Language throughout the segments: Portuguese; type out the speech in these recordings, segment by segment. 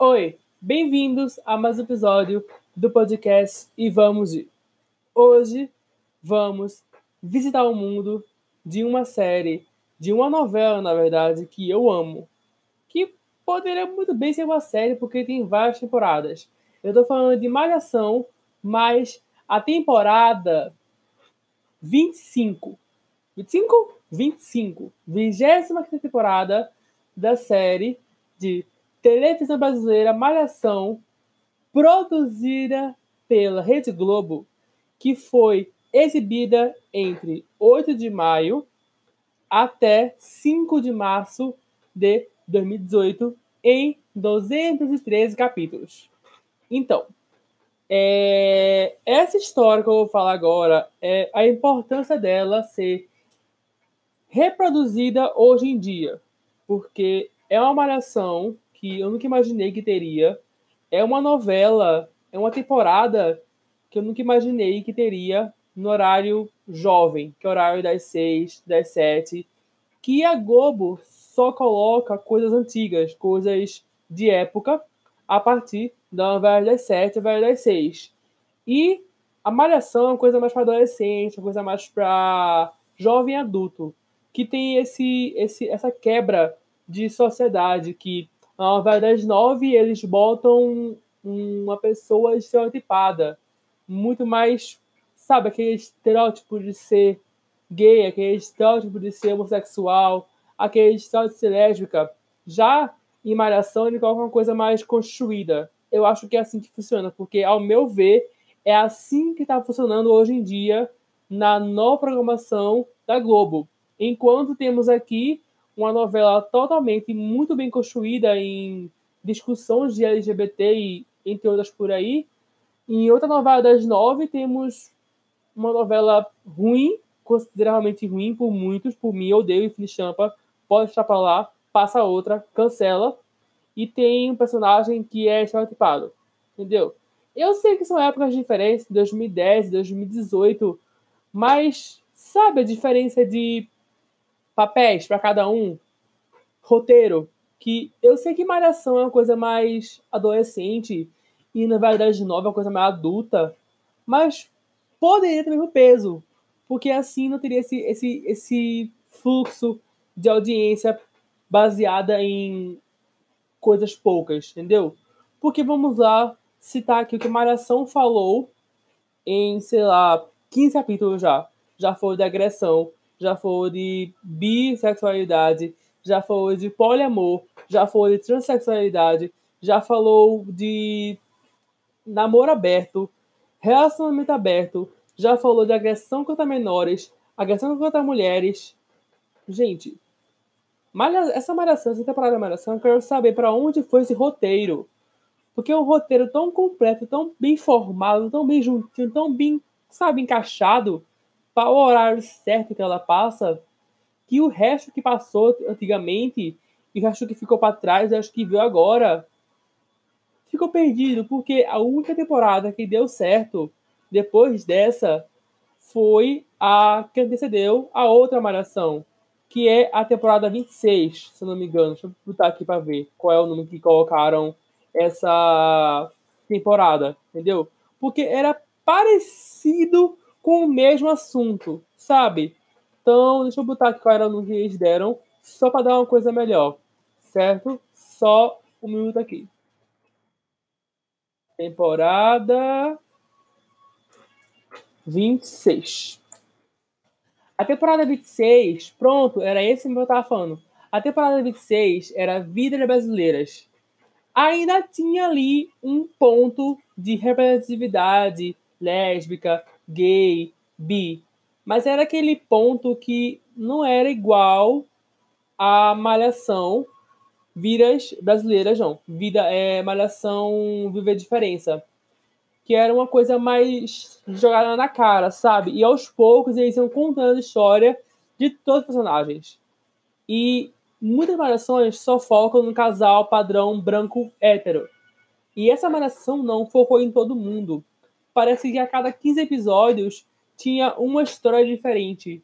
Oi, bem-vindos a mais um episódio do podcast E Vamos Ir. Hoje vamos visitar o mundo de uma série, de uma novela, na verdade, que eu amo. Que poderia muito bem ser uma série porque tem várias temporadas. Eu tô falando de Malhação, mas a temporada 25. 25? 25. 25 temporada da série de televisão brasileira Malhação, produzida pela Rede Globo, que foi exibida entre 8 de maio até 5 de março de 2018 em 213 capítulos. Então, é, essa história que eu vou falar agora é a importância dela ser reproduzida hoje em dia, porque é uma malhação que eu nunca imaginei que teria, é uma novela, é uma temporada que eu nunca imaginei que teria no horário jovem, que é o horário das seis, das sete, que a Globo só coloca coisas antigas, coisas de época, a partir da novela das sete, novela das seis. E a Malhação é uma coisa mais para adolescente, uma coisa mais para jovem adulto, que tem esse, esse, essa quebra de sociedade que na novela das nove eles botam uma pessoa estereotipada, muito mais, sabe, aquele estereótipo de ser gay, aquele estereótipo de ser homossexual, aquele estereótipo de ser lésbica. Já em Malhação ele coloca uma coisa mais construída. Eu acho que é assim que funciona, porque ao meu ver é assim que está funcionando hoje em dia na nova programação da Globo. Enquanto temos aqui uma novela totalmente muito bem construída em discussões de LGBT e entre outras por aí. Em outra novela das nove temos uma novela ruim, consideravelmente ruim por muitos, por mim, eu odeio Infinity Champa, pode estar para lá, passa outra, cancela. E tem um personagem que é estereotipado, entendeu? Eu sei que são épocas diferentes, 2010, 2018, mas sabe a diferença de papéis para cada um, roteiro, que eu sei que Malhação é uma coisa mais adolescente e na verdade nova é uma coisa mais adulta, mas poderia ter o mesmo peso, porque assim não teria esse, esse, esse fluxo de audiência baseada em coisas poucas, entendeu? Porque vamos lá citar aqui o que Malhação falou em, sei lá, 15 capítulos já. Já foi de agressão, já falou de bissexualidade, já falou de poliamor, já falou de transexualidade, já falou de namoro aberto, relacionamento aberto, já falou de agressão contra menores, agressão contra mulheres. Gente, malha, essa malhação, essa temporada malhação, eu quero saber para onde foi esse roteiro. Porque é um roteiro tão completo, tão bem formado, tão bem juntinho, tão bem, sabe, encaixado, para o horário certo que ela passa, que o resto que passou antigamente e o resto que ficou para trás, acho que viu agora, ficou perdido, porque a única temporada que deu certo depois dessa foi a que antecedeu a outra Malhação, que é a temporada 26, se não me engano. Deixa eu botar aqui para ver qual é o número que colocaram essa temporada, entendeu? Porque era parecido com o mesmo assunto, sabe? Então, deixa eu botar aqui qual era o que eles deram, só para dar uma coisa melhor, certo? Só um minuto aqui. Temporada 26. A temporada 26, pronto, era esse que eu estava falando. A temporada 26 era Vidas Brasileiras. Ainda tinha ali um ponto de representatividade lésbica, gay, bi. Mas era aquele ponto que não era igual a Malhação Vidas Brasileiras, não. Vida é Malhação Viver Diferença. Que era uma coisa mais jogada na cara, sabe? E aos poucos eles iam contando a história de todos os personagens. E muitas malhações só focam no casal padrão branco hétero. E essa malhação não focou em todo mundo parece que a cada 15 episódios tinha uma história diferente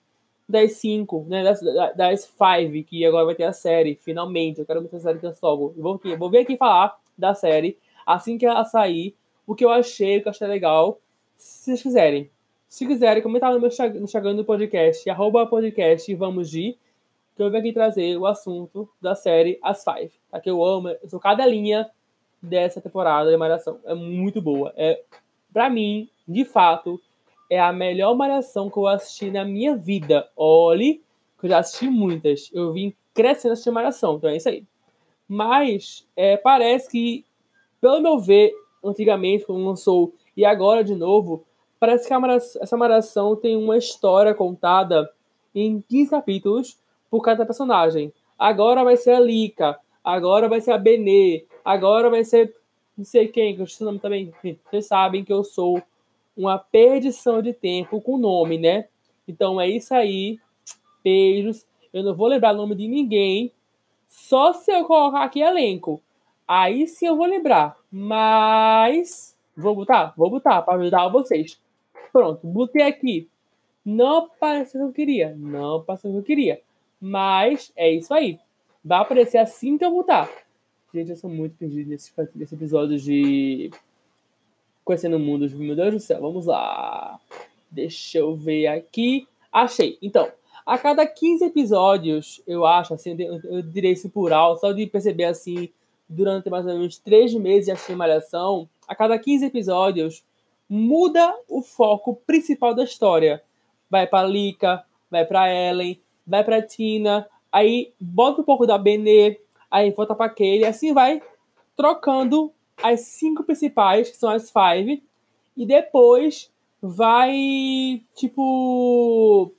das cinco, né? Das, das five, que agora vai ter a série, finalmente. Eu quero muito a série que. Eu vou, vou vir aqui falar da série assim que ela sair, o que eu achei, o que eu achei legal. Se vocês quiserem. Se quiserem, comentar no meu Instagram do podcast, arroba podcast vamos de, que eu venho aqui trazer o assunto da série As Five. Tá? Que eu amo, eu sou cada linha dessa temporada de Malhação. É muito boa. É, pra mim, de fato, é a melhor Malhação que eu assisti na minha vida. Olhe, que eu já assisti muitas. Eu vim crescendo assistindo Malhação, então é isso aí. Mas é, parece que, pelo meu ver, antigamente, quando lançou, e agora de novo, parece que malhação, essa Malhação tem uma história contada em 15 capítulos por cada personagem. Agora vai ser a Lika, agora vai ser a Benê, agora vai ser não sei quem, que eu esqueci o nome também. Vocês sabem que eu sou uma perdição de tempo com nome, né? Então é isso aí. Beijos. Eu não vou lembrar o nome de ninguém. Só se eu colocar aqui elenco. Aí sim eu vou lembrar. Mas. Vou botar? Vou botar para ajudar vocês. Pronto, botei aqui. Não apareceu o que eu queria. Não apareceu o que eu queria. Mas é isso aí. Vai aparecer assim que eu botar. Gente, eu sou muito perdido nesse, nesse episódio de Conhecendo o Mundo. Meu Deus do céu, vamos lá. Deixa eu ver aqui. Achei. Então, a cada 15 episódios, eu acho, assim, eu direi isso por alto, só de perceber assim, durante mais ou menos três meses de assistir a cada 15 episódios, muda o foco principal da história. Vai pra Lika, vai pra Ellen, vai pra Tina, aí bota um pouco da Benê, aí volta pra Kelly, assim vai trocando as cinco principais, que são as five, e depois vai, tipo,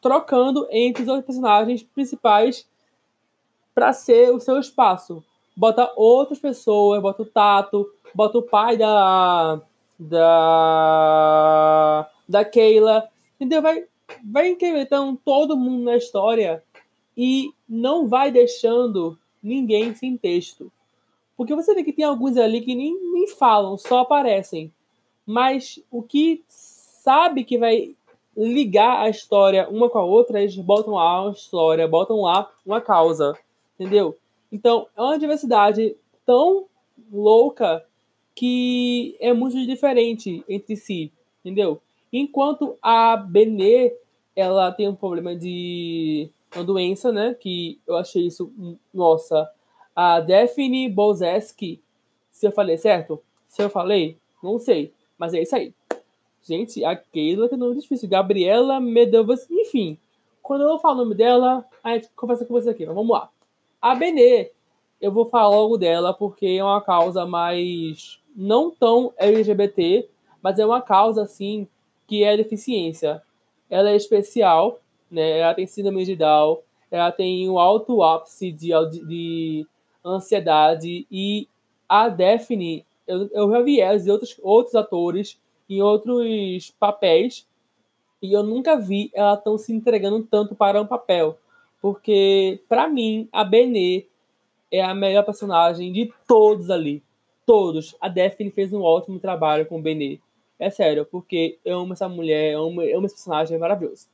trocando entre os outros personagens principais para ser o seu espaço. Bota outras pessoas, bota o Tato, bota o pai da da da Keila, entendeu? Vai vai incrementando todo mundo na história e não vai deixando ninguém sem texto. Porque você vê que tem alguns ali que nem, nem falam, só aparecem. Mas o que sabe que vai ligar a história uma com a outra, eles botam lá uma história, botam lá uma causa, entendeu? Então, é uma diversidade tão louca que é muito diferente entre si, entendeu? Enquanto a Benê, ela tem um problema de uma doença, né? Que eu achei isso, nossa, a Daphne Bozeski, se eu falei certo? Se eu falei, não sei, mas é isso aí. Gente, a Keila que é nome difícil. Gabriela Medovas, enfim. Quando eu falo o nome dela, a gente conversa com você aqui. Mas vamos lá. A Benê, eu vou falar logo dela porque é uma causa mais não tão LGBT, mas é uma causa assim que é deficiência. Ela é especial, né? Ela tem síndrome de Down, ela tem um alto ápice de, de ansiedade e a Daphne, eu, eu já vi ela e outros, outros atores em outros papéis e eu nunca vi ela tão se entregando tanto para um papel. Porque, para mim, a Benê é a melhor personagem de todos ali. Todos. A Daphne fez um ótimo trabalho com o Benê. É sério, porque eu amo essa mulher, eu amo, eu amo esse personagem, é maravilhoso.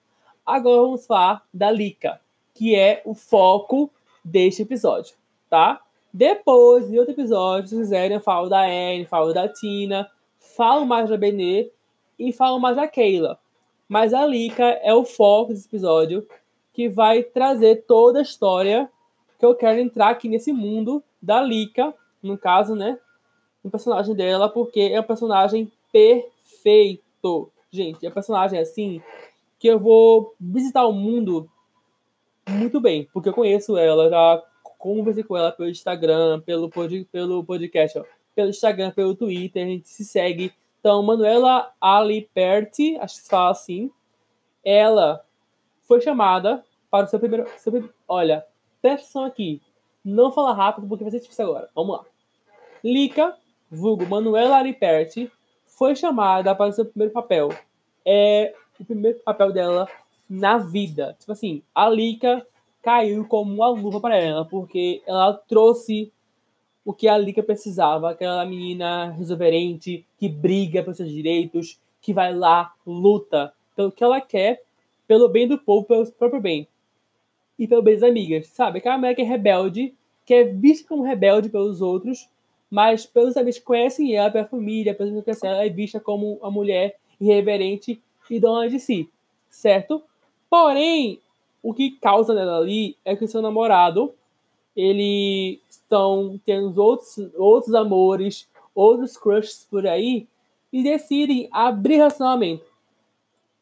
Agora vamos falar da Lika, que é o foco deste episódio, tá? Depois, em outro episódio, se quiserem, eu falo da Anne, falo da Tina, falo mais da Benê e falo mais da Keila. Mas a Lika é o foco desse episódio que vai trazer toda a história que eu quero entrar aqui nesse mundo da Lika, no caso, né? O personagem dela, porque é um personagem perfeito. Gente, é um personagem assim que eu vou visitar o mundo muito bem, porque eu conheço ela, já conversei com ela pelo Instagram, pelo, pod, pelo podcast, ó, pelo Instagram, pelo Twitter, a gente se segue. Então, Manuela Aliperti, acho que se fala assim, ela foi chamada para o seu primeiro. Seu, olha, presta atenção aqui. Não fala rápido porque vai ser difícil agora. Vamos lá. Lica, vulgo Manuela Aliperti, foi chamada para o seu primeiro papel. É o primeiro papel dela na vida. Tipo assim, a Lica caiu como uma luva para ela, porque ela trouxe o que a Lika precisava, aquela menina resolverente, que briga pelos seus direitos, que vai lá, luta pelo que ela quer, pelo bem do povo, pelo próprio bem. E pelo bem das amigas, sabe? Aquela mulher que é rebelde, que é vista como rebelde pelos outros, mas pelos amigos que conhecem ela, pela família, pelos que ela, é vista como uma mulher irreverente e dona de si, certo? Porém, o que causa nela ali é que o seu namorado, ele estão tendo outros, outros amores, outros crushes por aí, e decidem abrir relacionamento.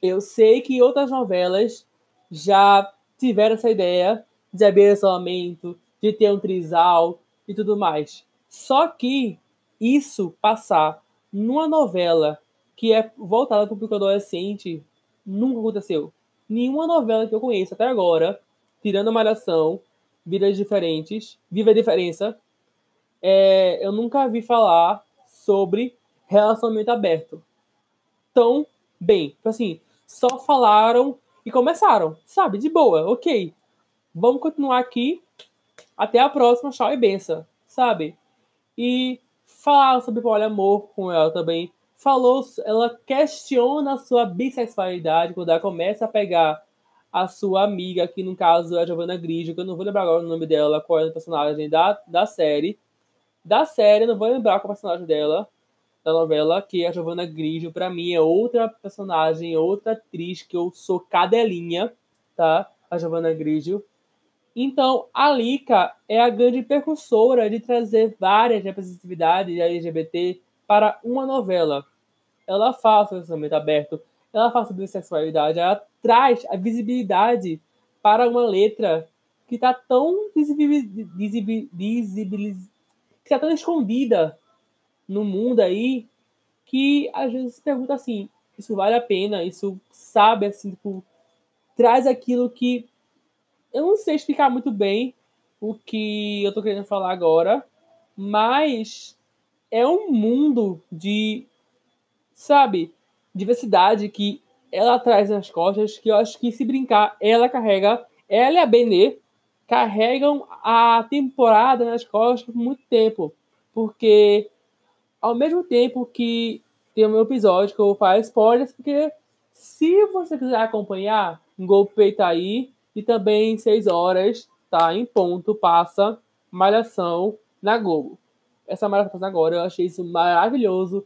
Eu sei que outras novelas já tiveram essa ideia de abrir relacionamento, de ter um trisal e tudo mais. Só que isso passar numa novela que é voltada para o público adolescente nunca aconteceu. Nenhuma novela que eu conheço até agora, tirando a Malhação, Vidas Diferentes, Viva a Diferença, é, eu nunca vi falar sobre relacionamento aberto. Tão bem. Tipo assim, só falaram e começaram, sabe? De boa, ok. Vamos continuar aqui. Até a próxima, tchau e benção, sabe? E falar sobre poliamor com ela também. Falou, ela questiona a sua bissexualidade quando ela começa a pegar a sua amiga, que no caso é a Giovanna Grigio, que eu não vou lembrar agora o nome dela, qual é o personagem da, da série. Da série, não vou lembrar qual é o personagem dela, da novela, que a Giovanna Grigio, para mim é outra personagem, outra atriz que eu sou cadelinha, tá? A Giovanna Grigio. Então, a Lika é a grande percussora de trazer várias representatividades LGBT para uma novela. Ela faz o relacionamento aberto, ela faz sobre sexualidade, ela traz a visibilidade para uma letra que está tão visibilizada, que está tão escondida no mundo aí, que às vezes se pergunta assim, isso vale a pena, isso sabe, assim, tipo, traz aquilo que eu não sei explicar muito bem o que eu tô querendo falar agora, mas é um mundo de, sabe, diversidade que ela traz nas costas, que eu acho que se brincar, ela carrega, ela e a Benê carregam a temporada nas costas por muito tempo. Porque ao mesmo tempo que tem um episódio que eu falar spoilers, porque se você quiser acompanhar, um golpe tá aí e também 6 horas, tá? Em ponto, passa Malhação na Globo. Essa Malhação agora, eu achei isso maravilhoso.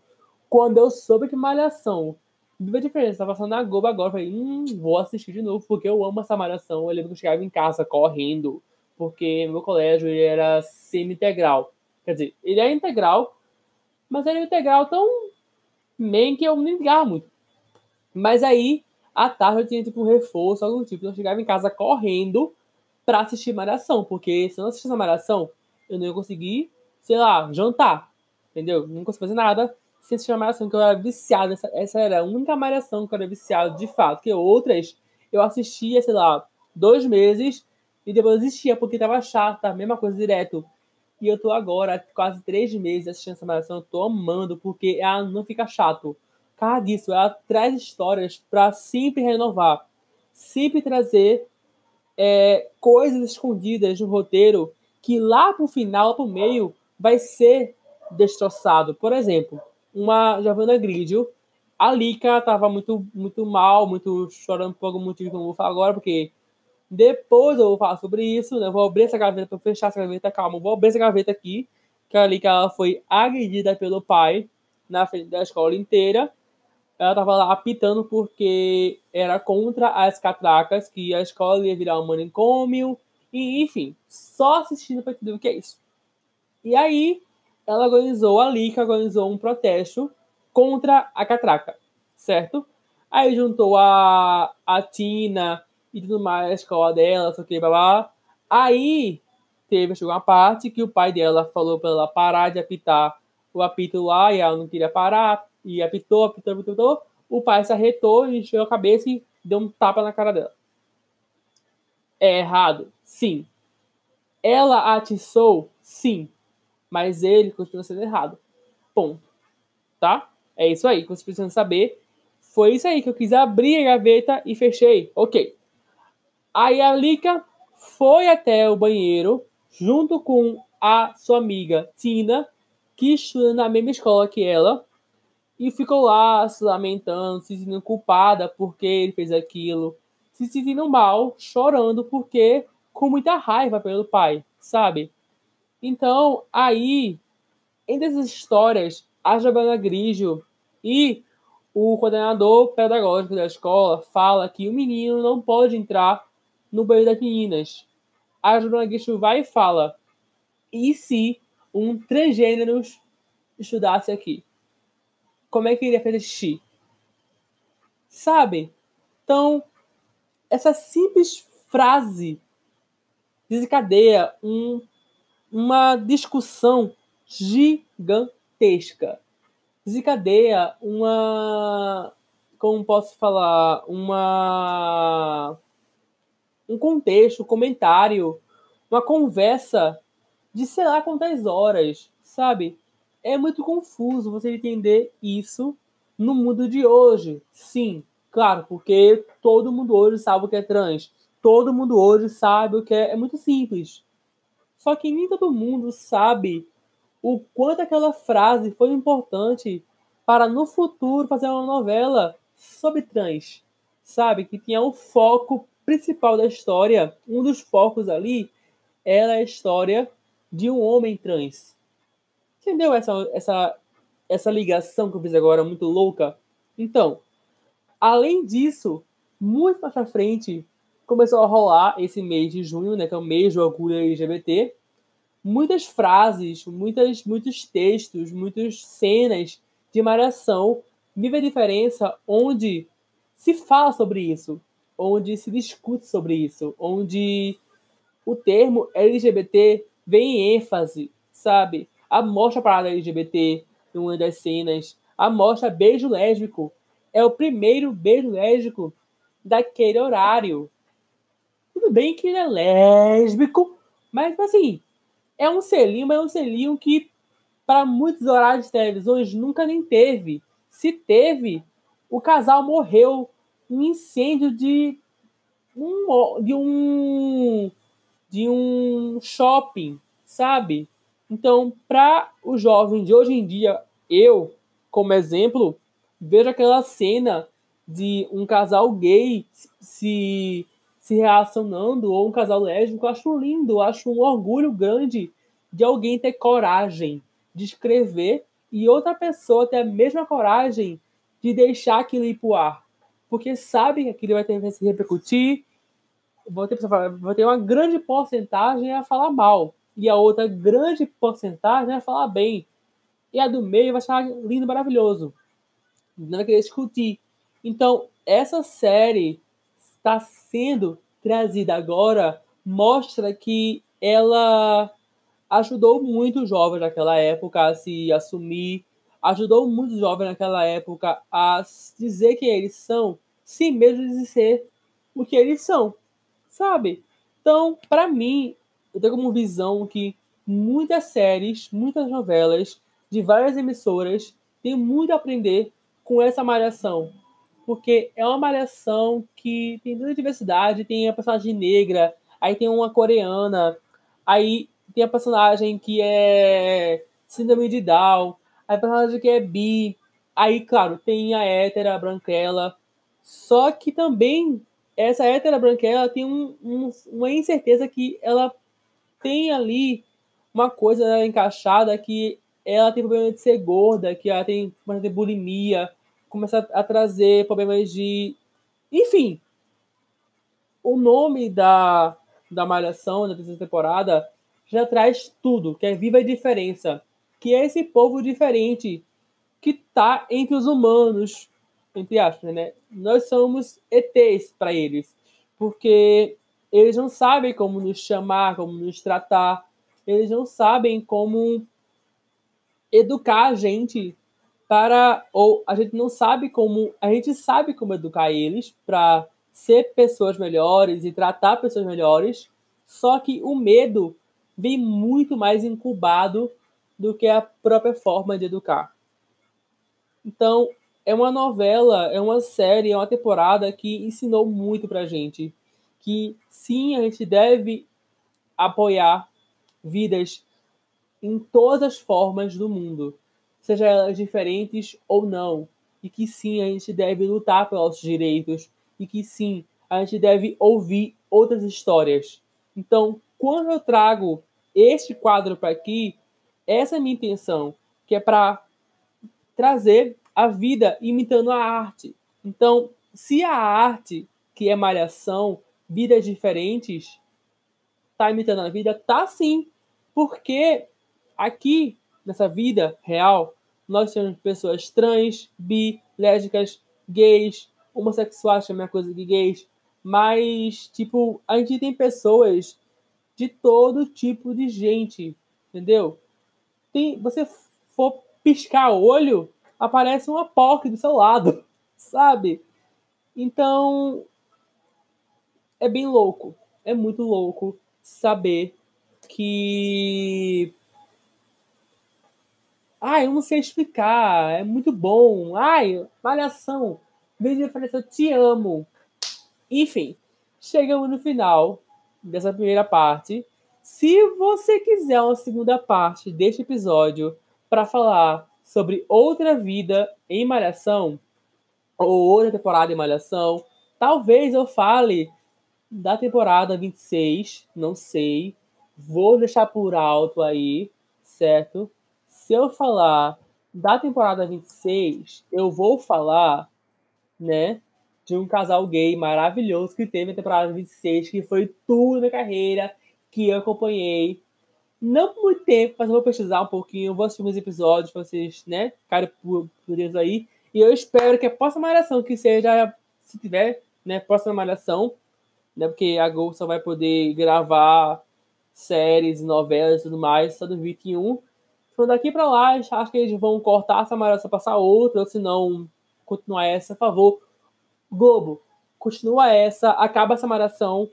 Quando eu soube que Malhação Viva a diferença, tá passando na Globo agora. Eu falei, hum, vou assistir de novo, porque eu amo essa malhação. Eu lembro que eu chegava em casa correndo, porque meu colégio era semi-integral. Quer dizer, ele é integral, mas é integral tão bem que eu nem ligava muito. Mas aí, à tarde eu tinha tipo um reforço, algum tipo. Então eu chegava em casa correndo pra assistir Malhação, porque se eu não assistisse a Malhação, eu não ia conseguir, sei lá, jantar. Entendeu? Não conseguia fazer nada sem assistir a Malhação, que eu era viciado. Essa, essa era a única Malhação que eu era viciado de fato. Que outras eu assistia, sei lá, dois meses e depois desistia porque tava chata, mesma coisa direto. E eu tô agora, quase três meses assistindo essa malhação, eu tô amando, porque ela não fica chato. Causa disso, ela traz histórias para sempre renovar. Sempre trazer é, coisas escondidas no roteiro que lá pro final, pro meio, vai ser destroçado. Por exemplo, uma Giovanna Gridio, a Lika tava muito, muito mal, muito chorando por algum motivo que eu não vou falar agora, porque depois eu vou falar sobre isso, né? Eu vou abrir essa gaveta para fechar essa gaveta. Calma, vou abrir essa gaveta aqui. Que ali que ela foi agredida pelo pai na frente da escola inteira. Ela tava lá apitando porque era contra as catracas, que a escola ia virar um manicômio. E, enfim, só assistindo para entender o que é isso. E aí, ela organizou, a Lika organizou um protesto contra a catraca, certo? Aí juntou a, a Tina e tudo mais, a escola dela, só que blá Aí teve, chegou uma parte que o pai dela falou para ela parar de apitar o apito lá e ela não queria parar, e apitou, apitou, apitou, apitou. O pai se arretou, encheu a cabeça e deu um tapa na cara dela. É errado? Sim. Ela atiçou? Sim. Mas ele continua sendo errado. Ponto. Tá? É isso aí que você precisa saber. Foi isso aí que eu quis abrir a gaveta e fechei. Ok. Aí a Lika foi até o banheiro junto com a sua amiga Tina, que estuda na mesma escola que ela, e ficou lá se lamentando, se sentindo culpada porque ele fez aquilo, se sentindo mal, chorando porque com muita raiva pelo pai, sabe? Então, aí entre essas histórias, a Giovanna Grigio e o coordenador pedagógico da escola fala que o menino não pode entrar no banheiro das meninas. A Giovanna Grigio vai e fala: e se um transgênero estudasse aqui? Como é que iria fazer xixi? Sabe? Então, essa simples frase desencadeia um, uma discussão gigantesca. Desencadeia uma. Como posso falar? Uma. Um contexto, um comentário, uma conversa de sei lá quantas horas, sabe? É muito confuso você entender isso no mundo de hoje. Sim, claro, porque todo mundo hoje sabe o que é trans. Todo mundo hoje sabe o que é. É muito simples. Só que nem todo mundo sabe o quanto aquela frase foi importante para no futuro fazer uma novela sobre trans. Sabe? Que tinha um foco principal da história. Um dos focos ali era a história de um homem trans. Entendeu essa, essa, essa ligação que eu fiz agora, muito louca? Então, além disso, muito mais pra frente, começou a rolar esse mês de junho, né, que é o mês do orgulho LGBT, muitas frases, muitas, muitos textos, muitas cenas de malhação vive a diferença onde se fala sobre isso, onde se discute sobre isso, onde o termo LGBT vem em ênfase, sabe? A mostra parada LGBT em uma das cenas, a mostra beijo lésbico. É o primeiro beijo lésbico daquele horário. Tudo bem que ele é lésbico, mas assim, é um selinho, mas é um selinho que para muitos horários de televisões nunca nem teve. Se teve, o casal morreu um incêndio de um, de um de um shopping, sabe? Então, para o jovem de hoje em dia, eu, como exemplo, vejo aquela cena de um casal gay se, se relacionando ou um casal lésbico, eu acho lindo, eu acho um orgulho grande de alguém ter coragem de escrever e outra pessoa ter a mesma coragem de deixar aquilo ir pro ar. Porque sabe que aquilo vai ter que se repercutir, vou ter, ter uma grande porcentagem a falar mal. E a outra grande porcentagem a falar bem. E a do meio vai achar lindo, maravilhoso. Não vai querer discutir. Então, essa série está sendo trazida agora, mostra que ela ajudou muito os jovens naquela época a se assumir, ajudou muito os jovens naquela época a dizer que eles são, sim mesmo de ser o que eles são sabe? Então, para mim, eu tenho como visão que muitas séries, muitas novelas de várias emissoras têm muito a aprender com essa malhação. Porque é uma malhação que tem muita diversidade, tem a personagem negra, aí tem uma coreana, aí tem a personagem que é síndrome de Down, aí a personagem que é bi, aí, claro, tem a hétera, a branquela, só que também essa hétera branquela tem um, um, uma incerteza que ela tem ali uma coisa encaixada que ela tem problema de ser gorda, que ela tem começa a ter bulimia, começa a trazer problemas de. Enfim, o nome da, da Malhação, da terceira temporada, já traz tudo, que é Viva a Diferença. Que é esse povo diferente que tá entre os humanos, entre aspas, né? Nós somos ETs para eles, porque eles não sabem como nos chamar, como nos tratar, eles não sabem como educar a gente para ou a gente não sabe como a gente sabe como educar eles para ser pessoas melhores e tratar pessoas melhores, só que o medo vem muito mais incubado do que a própria forma de educar. Então, é uma novela, é uma série, é uma temporada que ensinou muito pra gente. Que sim, a gente deve apoiar vidas em todas as formas do mundo, seja elas diferentes ou não. E que sim, a gente deve lutar pelos nossos direitos. E que sim, a gente deve ouvir outras histórias. Então, quando eu trago este quadro para aqui, essa é a minha intenção. que é para trazer a vida imitando a arte. Então, se a arte, que é malhação, vidas diferentes, tá imitando a vida, tá sim. Porque aqui, nessa vida real, nós temos pessoas trans, bi, lésbicas, gays, homossexuais, que é a coisa que gays, mas, tipo, a gente tem pessoas de todo tipo de gente, entendeu? Tem, você for piscar o olho, aparece uma POC do seu lado, sabe? Então, é bem louco. É muito louco saber que. Ai, eu não sei explicar. É muito bom. Ai, malhação. Veja diferença, eu te amo. Enfim, chegamos no final dessa primeira parte. Se você quiser uma segunda parte deste episódio para falar sobre outra vida em Malhação, ou outra temporada em Malhação, talvez eu fale da temporada 26, não sei. Vou deixar por alto aí, certo? Se eu falar da temporada 26, eu vou falar, né, de um casal gay maravilhoso que teve a temporada 26, que foi tudo na carreira, que eu acompanhei. Não por muito tempo, mas eu vou pesquisar um pouquinho, vou assistir uns episódios pra vocês, né, ficarem por, por aí. E eu espero que a próxima malhação, que seja, se tiver, né, próxima malhação, né, porque a Gol só vai poder gravar séries, novelas e tudo mais só do 21. Então daqui para lá, acho que eles vão cortar essa malhação, passar outra, ou se não, continuar essa, a favor Globo, continua essa, acaba essa malhação,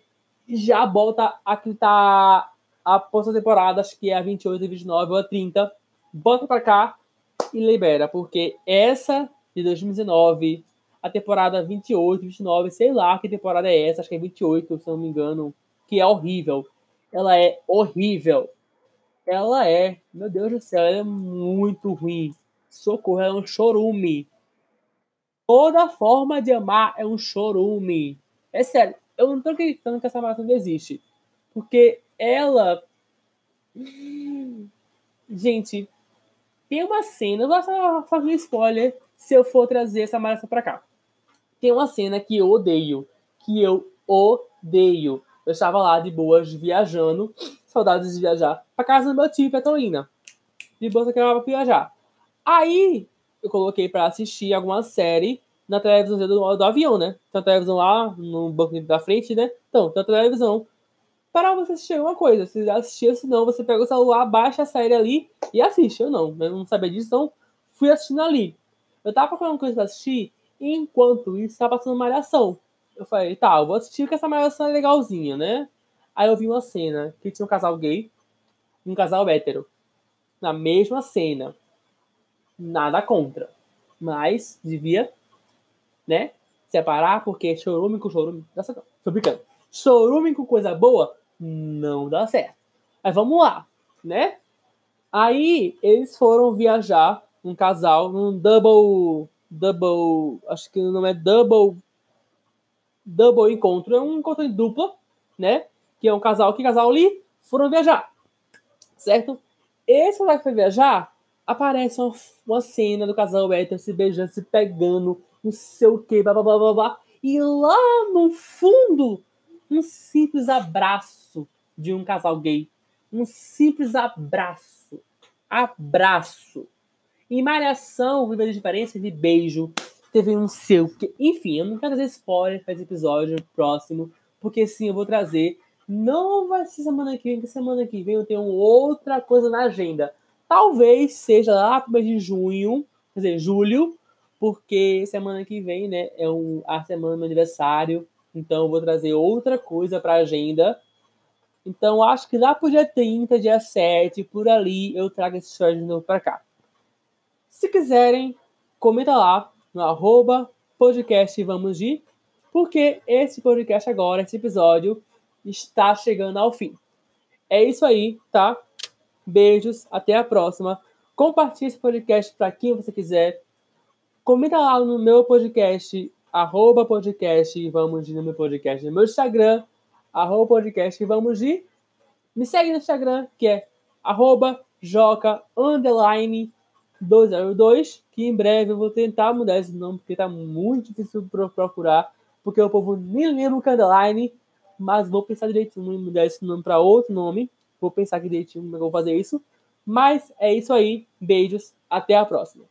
já bota a que tá a próxima temporada, acho que é a 28, 29 ou a 30, bota pra cá e libera, porque essa de 2019, a temporada 28, 29, sei lá que temporada é essa, acho que é 28, se não me engano, que é horrível. Ela é horrível. Ela é, meu Deus do céu, ela é muito ruim. Socorro, ela é um chorume. Toda forma de amar é um chorume. É sério, eu não tô acreditando que essa maratona existe. Porque ela. Gente, tem uma cena, eu vou fazer um spoiler se eu for trazer essa maratona pra cá. Tem uma cena que eu odeio. Que eu odeio. Eu estava lá de boas, viajando. Saudades de viajar. Pra casa do meu tio, Petrolina. De boa, que eu viajar. Aí, eu coloquei para assistir alguma série na televisão do, do avião, né? Tem a televisão lá no banco da frente, né? Então, tem a televisão. Para você assistir uma coisa. Se assistir, se não, você pega o celular, baixa a série ali e assiste. Eu não, eu não sabia disso, então fui assistindo ali. Eu tava procurando coisa pra assistir, enquanto isso, tava passando malhação. Eu falei, tá, eu vou assistir porque essa malhação é legalzinha, né? Aí eu vi uma cena que tinha um casal gay e um casal hétero. Na mesma cena. Nada contra. Mas devia, né? Separar, porque chorume com chorume. Dá certo. Tô brincando. Chorume com coisa boa não dá certo. Mas vamos lá, né? Aí eles foram viajar, um casal, num double. Double. Acho que o nome é double. Double encontro. É um encontro em dupla, né? Que é um casal que casal ali foram viajar. Certo? Esse casal que foi viajar, aparece uma, uma cena do casal hétero se beijando, se pegando, não sei o que, blá blá blá blá blá. E lá no fundo, um simples abraço de um casal gay. Um simples abraço. Abraço. Em Malhação, Viva a Diferença, de beijo. Teve um seu. Enfim, eu não quero trazer spoiler para esse episódio próximo, porque sim, eu vou trazer. Não vai ser semana que vem, porque semana que vem eu tenho outra coisa na agenda. Talvez seja lá pro mês de junho, quer dizer, julho, porque semana que vem, né, é um, a semana do meu aniversário, então eu vou trazer outra coisa para a agenda. Então acho que lá pro dia 30, dia 7, por ali, eu trago esse story de novo para cá. Se quiserem, comenta lá no arroba podcast Vamos de, porque esse podcast agora, esse episódio, está chegando ao fim. É isso aí, tá? Beijos, até a próxima. Compartilhe esse podcast para quem você quiser. Comenta lá no meu podcast, arroba podcast vamos de no meu podcast, no meu Instagram, arroba podcast vamos de. Me segue no Instagram, que é arroba joca underline 202, que em breve eu vou tentar mudar esse nome, porque tá muito difícil procurar, porque o povo nem lembra o Candeline, mas vou pensar direitinho em mudar esse nome para outro nome. Vou pensar direitinho como é eu vou fazer isso. Mas é isso aí. Beijos. Até a próxima.